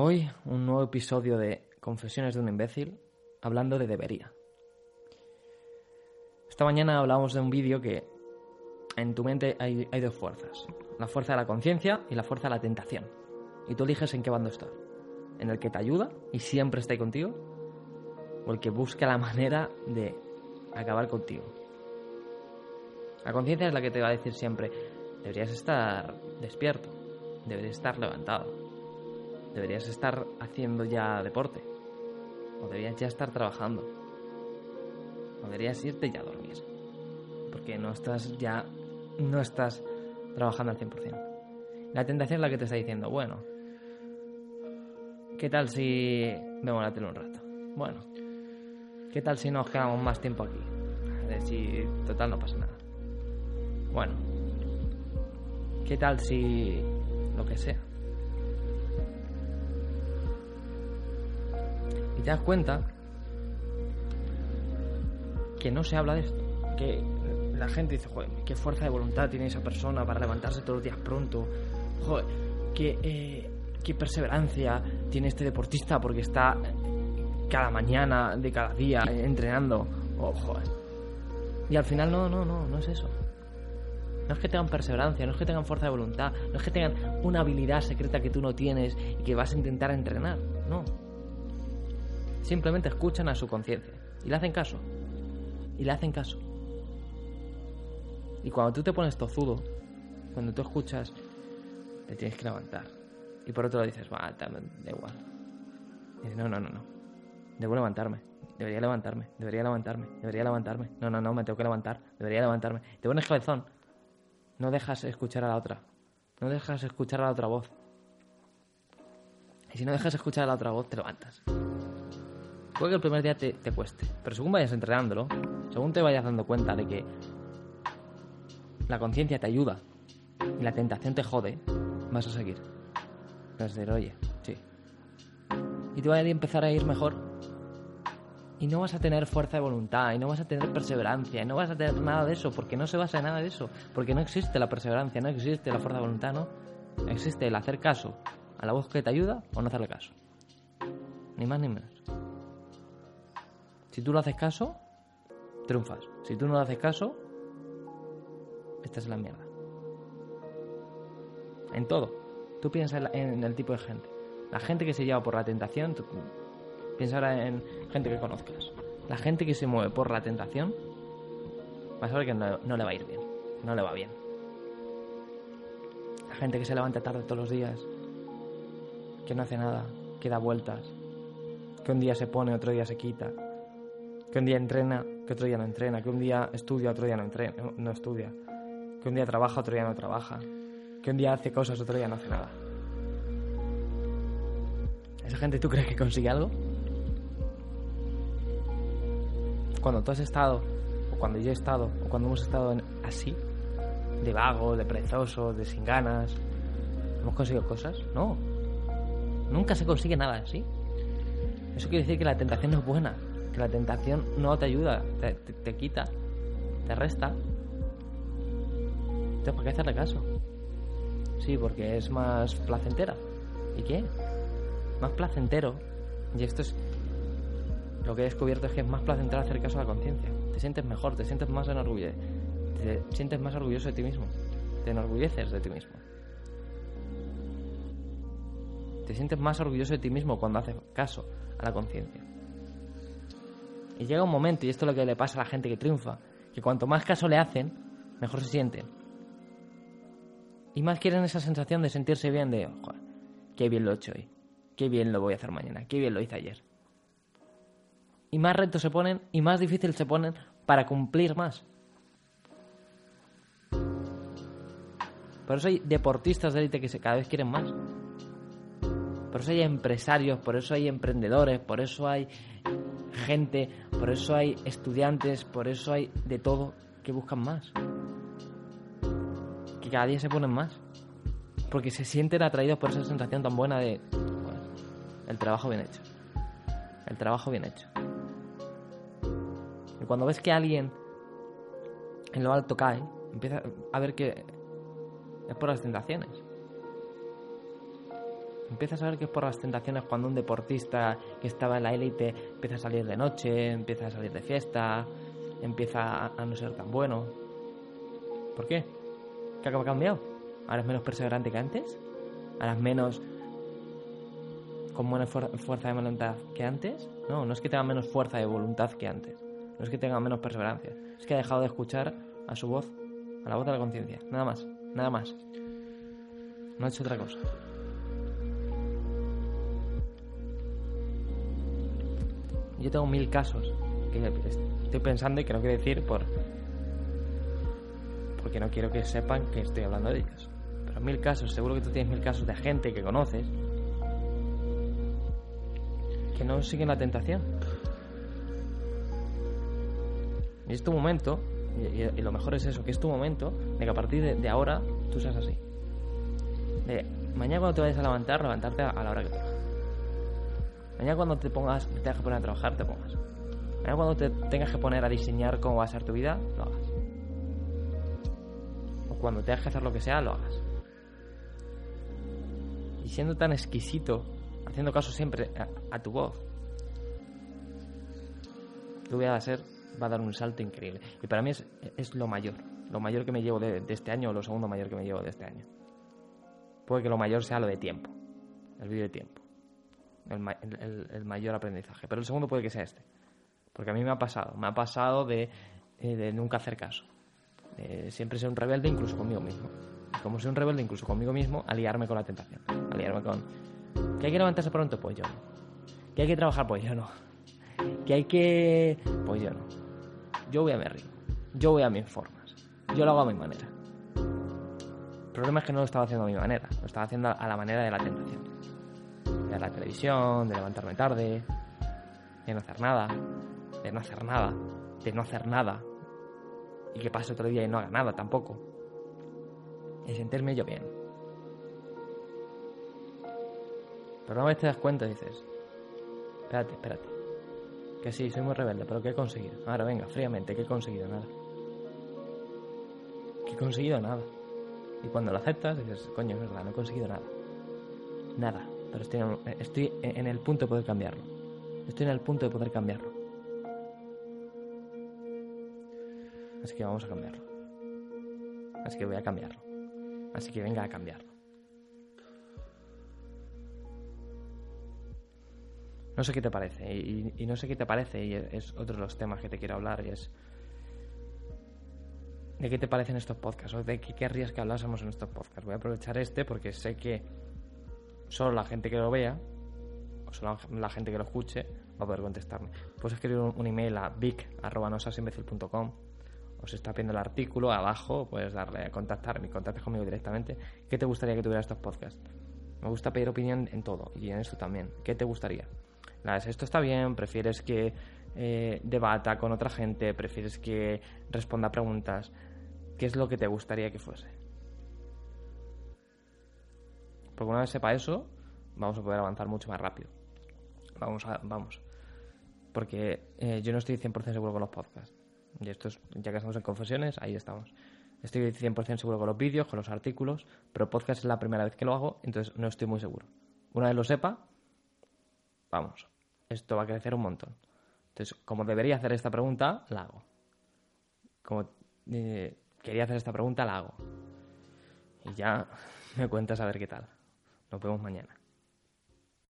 Hoy un nuevo episodio de Confesiones de un imbécil hablando de debería. Esta mañana hablamos de un vídeo que en tu mente hay, hay dos fuerzas. La fuerza de la conciencia y la fuerza de la tentación. Y tú eliges en qué bando estás. En el que te ayuda y siempre está ahí contigo. O el que busca la manera de acabar contigo. La conciencia es la que te va a decir siempre, deberías estar despierto, deberías estar levantado, deberías estar haciendo ya deporte, o deberías ya estar trabajando, o deberías irte ya a dormir, porque no estás ya, no estás trabajando al 100%. La tentación es la que te está diciendo, bueno, ¿qué tal si vemos la tele un rato? Bueno, ¿qué tal si nos quedamos más tiempo aquí? Si total no pasa nada. Bueno, ¿qué tal si lo que sea? Y te das cuenta que no se habla de esto. Que la gente dice, joder, qué fuerza de voluntad tiene esa persona para levantarse todos los días pronto. Joder, qué, eh, qué perseverancia tiene este deportista porque está cada mañana de cada día entrenando. Oh, joder. Y al final no, no, no, no es eso. No es que tengan perseverancia, no es que tengan fuerza de voluntad, no es que tengan una habilidad secreta que tú no tienes y que vas a intentar entrenar. No. Simplemente escuchan a su conciencia y le hacen caso. Y le hacen caso. Y cuando tú te pones tozudo, cuando tú escuchas, te tienes que levantar. Y por otro lado dices, va, da igual. Y dices, no, no, no, no. Debo levantarme. Debería levantarme. Debería levantarme. Debería levantarme. No, no, no, me tengo que levantar. Debería levantarme. Te pones cabezón. No dejas escuchar a la otra. No dejas escuchar a la otra voz. Y si no dejas escuchar a la otra voz, te levantas. Puede que el primer día te, te cueste, pero según vayas entrenándolo, según te vayas dando cuenta de que la conciencia te ayuda y la tentación te jode, vas a seguir. Vas a decir, oye, sí. Y te va a empezar a ir mejor. Y no vas a tener fuerza de voluntad, y no vas a tener perseverancia, y no vas a tener nada de eso, porque no se basa en nada de eso. Porque no existe la perseverancia, no existe la fuerza de voluntad, no. Existe el hacer caso a la voz que te ayuda o no hacerle caso. Ni más ni menos. Si tú lo haces caso, triunfas. Si tú no le haces caso, estás en la mierda. En todo. Tú piensas en el tipo de gente. La gente que se lleva por la tentación, piensa ahora en gente que conozcas. La gente que se mueve por la tentación, vas a ver que no, no le va a ir bien. No le va bien. La gente que se levanta tarde todos los días, que no hace nada, que da vueltas, que un día se pone, otro día se quita, que un día entrena, que otro día no entrena, que un día estudia, otro día no, entrena, estudia, que un día trabaja, otro día no trabaja, que un día hace cosas, otro día no hace nada. ¿Esa gente tú crees que consigue algo? Cuando tú has estado, o cuando yo he estado, o cuando hemos estado así, de vago, de perezoso, de sin ganas, ¿hemos conseguido cosas? No. Nunca se consigue nada así. Eso quiere decir que la tentación no es buena, la tentación no te ayuda, te, te, quita, te resta. Entonces, ¿por qué hacerle caso? Sí, porque es más placentera. ¿Y qué? Más placentero. Y esto es. Lo que he descubierto es que es más placentero hacer caso a la conciencia. Te sientes mejor, te sientes más enorgulloso. Te sientes más orgulloso de ti mismo. Te enorgulleces de ti mismo. Te sientes más orgulloso de ti mismo cuando haces caso a la conciencia. Y llega un momento, y esto es lo que le pasa a la gente que triunfa, que cuanto más caso le hacen, mejor se sienten. Y más quieren esa sensación de sentirse bien, de, joder, qué bien lo he hecho hoy, qué bien lo voy a hacer mañana, qué bien lo hice ayer. Y más retos se ponen y más difícil se ponen para cumplir más. Por eso hay deportistas de élite que cada vez quieren más. Por eso hay empresarios, por eso hay emprendedores, por eso hay gente, por eso hay estudiantes, por eso hay de todo que buscan más. Que cada día se ponen más. Porque se sienten atraídos por esa sensación tan buena de bueno, el trabajo bien hecho. El trabajo bien hecho. Y cuando ves que alguien en lo alto cae, empieza a ver que es por las tentaciones. Empiezas a ver que es por las tentaciones cuando un deportista que estaba en la élite empieza a salir de noche, empieza a salir de fiesta, empieza a no ser tan bueno. ¿Por qué? ¿Qué ha cambiado? ¿Ahora es menos perseverante que antes? ¿Ahora es menos con buena fuerza de voluntad que antes? No, no es que tenga menos fuerza de voluntad que antes. No es que tenga menos perseverancia. Es que ha dejado de escuchar a su voz, a la voz de la conciencia. Nada más, nada más. No ha hecho otra cosa. Yo tengo mil casos que estoy pensando y que no quiero decir por porque no quiero que sepan que estoy hablando de ellos. Pero mil casos, seguro que tú tienes mil casos de gente que conoces que no siguen la tentación. Y es tu momento, y, lo mejor es eso, que es tu momento de que a partir de, ahora tú seas así. De mañana cuando te vayas a levantar, levantarte a, la hora que toca. Mañana cuando te pongas, te tengas que poner a trabajar, te pongas. Mañana cuando te tengas que poner a diseñar cómo va a ser tu vida, lo hagas. O cuando tengas que hacer lo que sea, lo hagas. Y siendo tan exquisito, haciendo caso siempre a, tu voz, tu vida va a ser, va a dar un salto increíble. Y para mí es, es lo mayor, lo mayor que me llevo de, este año o lo segundo mayor que me llevo de este año. Puede que lo mayor sea lo de tiempo, el vídeo de tiempo el, mayor aprendizaje. Pero el segundo puede que sea este. Porque a mí me ha pasado. Me ha pasado de, eh, nunca hacer caso. siempre ser un rebelde incluso conmigo mismo. como ser un rebelde incluso conmigo mismo, aliarme con la tentación. Aliarme con... ¿Que hay que levantarse pronto? Pues yo no. ¿Que hay que trabajar? Pues yo no. ¿Que hay que...? Pues yo no. Yo voy a mi ritmo. Yo voy a mis formas. Yo lo hago a mi manera. El problema es que no lo estaba haciendo a mi manera. Lo estaba haciendo a la manera de la tentación de la televisión, de levantarme tarde, de no hacer nada, de no hacer nada, de no hacer nada, y que pase otro día y no haga nada tampoco, y sentirme yo bien. Pero una vez te das cuenta dices, espérate, espérate, que sí, soy muy rebelde, pero ¿qué he conseguido? Ahora venga, fríamente, ¿qué he conseguido? Nada. ¿Qué he conseguido? Nada. Y cuando lo aceptas dices, coño, es verdad, no he conseguido nada. Nada pero estoy, en el punto de poder cambiarlo. Estoy en el punto de poder cambiarlo. Así que vamos a cambiarlo. Así que voy a cambiarlo. Así que venga a cambiarlo. No sé qué te parece, y, no sé qué te parece, y es otro de los temas que te quiero hablar, y es de qué te parecen estos podcasts, o de qué querrías que hablásemos en estos podcasts. Voy a aprovechar este porque sé que solo la gente que lo vea, o solo la gente que lo escuche, va a poder contestarme. Puedes escribir un, email a vic.nosasimbecil.com o si está viendo el artículo abajo, puedes darle a contactarme, contactes conmigo directamente. ¿Qué te gustaría que tuviera estos podcasts? Me gusta pedir opinión en todo y en esto también. ¿Qué te gustaría? esto está bien, prefieres que eh, debata con otra gente, prefieres que responda preguntas. ¿Qué es lo que te gustaría que fuese? Porque una vez sepa eso, vamos a poder avanzar mucho más rápido. Vamos a, vamos. Porque eh, yo no estoy 100% seguro con los podcasts. Y esto es, ya que estamos en confesiones, ahí estamos. Estoy 100% seguro con los vídeos, con los artículos, pero podcast es la primera vez que lo hago, entonces no estoy muy seguro. Una vez lo sepa, vamos, esto va a crecer un montón. Entonces, como debería hacer esta pregunta, la hago. Como eh, quería hacer esta pregunta, la hago. Y ya me cuentas a ver qué tal. Nos vemos mañana.